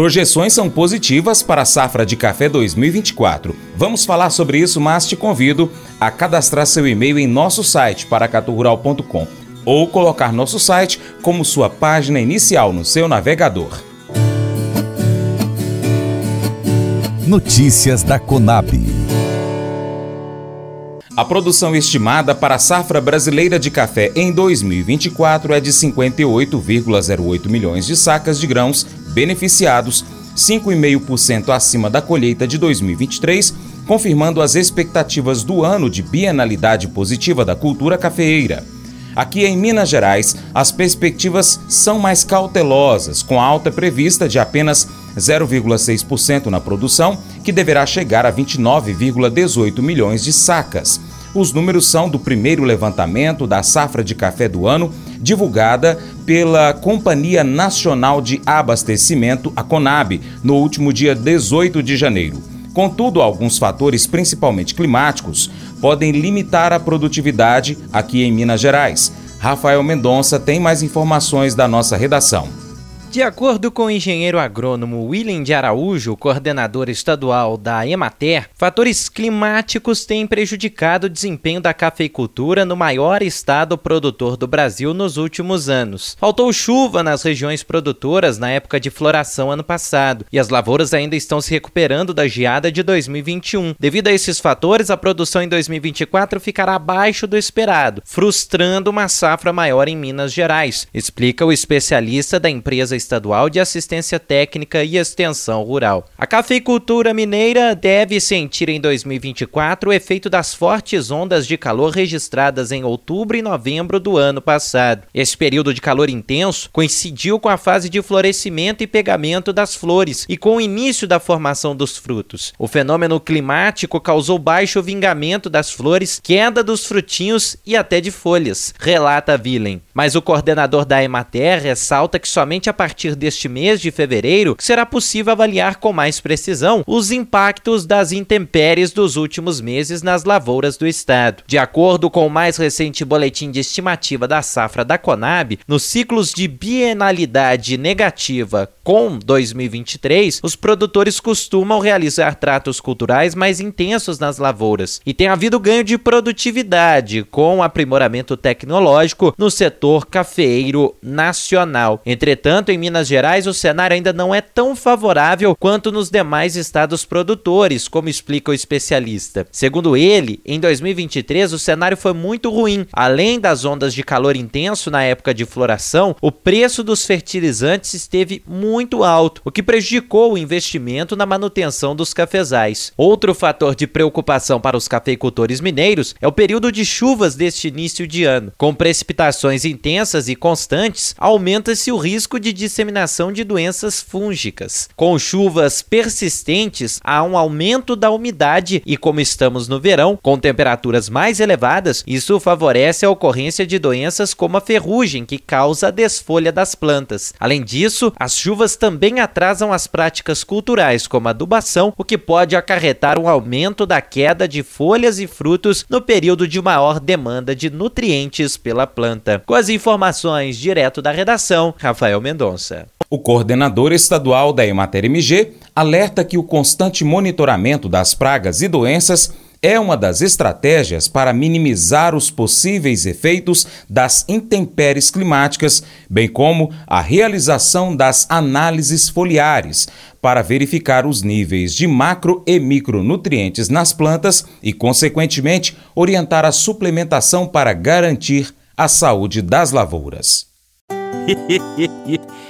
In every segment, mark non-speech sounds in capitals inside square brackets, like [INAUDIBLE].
Projeções são positivas para a safra de café 2024. Vamos falar sobre isso, mas te convido a cadastrar seu e-mail em nosso site paracaturural.com ou colocar nosso site como sua página inicial no seu navegador. Notícias da Conab. A produção estimada para a safra brasileira de café em 2024 é de 58,08 milhões de sacas de grãos beneficiados, 5,5% acima da colheita de 2023, confirmando as expectativas do ano de bienalidade positiva da cultura cafeeira. Aqui em Minas Gerais, as perspectivas são mais cautelosas, com alta prevista de apenas 0,6% na produção, que deverá chegar a 29,18 milhões de sacas. Os números são do primeiro levantamento da safra de café do ano, divulgada pela Companhia Nacional de Abastecimento, a CONAB, no último dia 18 de janeiro. Contudo, alguns fatores, principalmente climáticos, podem limitar a produtividade aqui em Minas Gerais. Rafael Mendonça tem mais informações da nossa redação. De acordo com o engenheiro agrônomo William de Araújo, coordenador estadual da Emater, fatores climáticos têm prejudicado o desempenho da cafeicultura no maior estado produtor do Brasil nos últimos anos. Faltou chuva nas regiões produtoras na época de floração ano passado, e as lavouras ainda estão se recuperando da geada de 2021. Devido a esses fatores, a produção em 2024 ficará abaixo do esperado, frustrando uma safra maior em Minas Gerais, explica o especialista da empresa Estadual de Assistência Técnica e Extensão Rural. A cafeicultura mineira deve sentir em 2024 o efeito das fortes ondas de calor registradas em outubro e novembro do ano passado. Esse período de calor intenso coincidiu com a fase de florescimento e pegamento das flores e com o início da formação dos frutos. O fenômeno climático causou baixo vingamento das flores, queda dos frutinhos e até de folhas, relata Willem. Mas o coordenador da Emater ressalta que somente a partir deste mês de fevereiro será possível avaliar com mais precisão os impactos das intempéries dos últimos meses nas lavouras do estado. De acordo com o mais recente boletim de estimativa da safra da Conab, nos ciclos de bienalidade negativa com 2023, os produtores costumam realizar tratos culturais mais intensos nas lavouras e tem havido ganho de produtividade com aprimoramento tecnológico no setor cafeeiro nacional. Entretanto, em Minas Gerais, o cenário ainda não é tão favorável quanto nos demais estados produtores, como explica o especialista. Segundo ele, em 2023 o cenário foi muito ruim. Além das ondas de calor intenso na época de floração, o preço dos fertilizantes esteve muito alto, o que prejudicou o investimento na manutenção dos cafezais. Outro fator de preocupação para os cafeicultores mineiros é o período de chuvas deste início de ano. Com precipitações intensas e constantes, aumenta-se o risco de disseminação de doenças fúngicas. Com chuvas persistentes, há um aumento da umidade e, como estamos no verão, com temperaturas mais elevadas, isso favorece a ocorrência de doenças como a ferrugem, que causa a desfolha das plantas. Além disso, as chuvas também atrasam as práticas culturais, como adubação, o que pode acarretar um aumento da queda de folhas e frutos no período de maior demanda de nutrientes pela planta. Com as informações direto da redação, Rafael Mendonça. O coordenador estadual da Emater MG alerta que o constante monitoramento das pragas e doenças é uma das estratégias para minimizar os possíveis efeitos das intempéries climáticas, bem como a realização das análises foliares para verificar os níveis de macro e micronutrientes nas plantas e, consequentemente, orientar a suplementação para garantir a saúde das lavouras. [LAUGHS]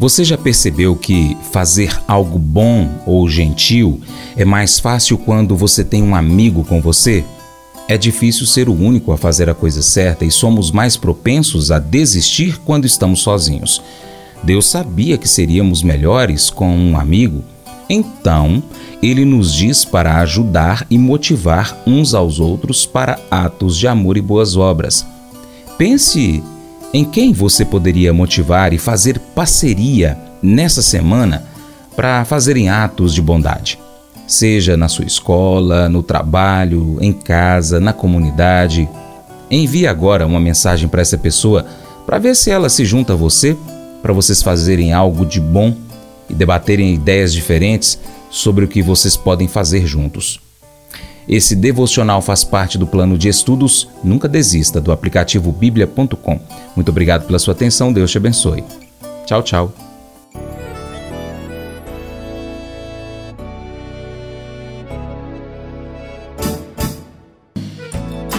Você já percebeu que fazer algo bom ou gentil é mais fácil quando você tem um amigo com você? É difícil ser o único a fazer a coisa certa e somos mais propensos a desistir quando estamos sozinhos. Deus sabia que seríamos melhores com um amigo, então ele nos diz para ajudar e motivar uns aos outros para atos de amor e boas obras. Pense em quem você poderia motivar e fazer parceria nessa semana para fazerem atos de bondade. Seja na sua escola, no trabalho, em casa, na comunidade. Envie agora uma mensagem para essa pessoa para ver se ela se junta a você para vocês fazerem algo de bom e debaterem ideias diferentes sobre o que vocês podem fazer juntos. Esse devocional faz parte do plano de estudos Nunca Desista do aplicativo bíblia.com. Muito obrigado pela sua atenção, Deus te abençoe. Tchau, tchau.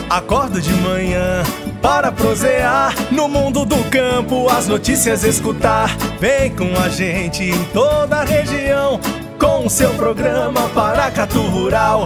Acordo de manhã para prosear no mundo do campo, as notícias escutar. Vem com a gente em toda a região com o seu programa Paracatu Rural.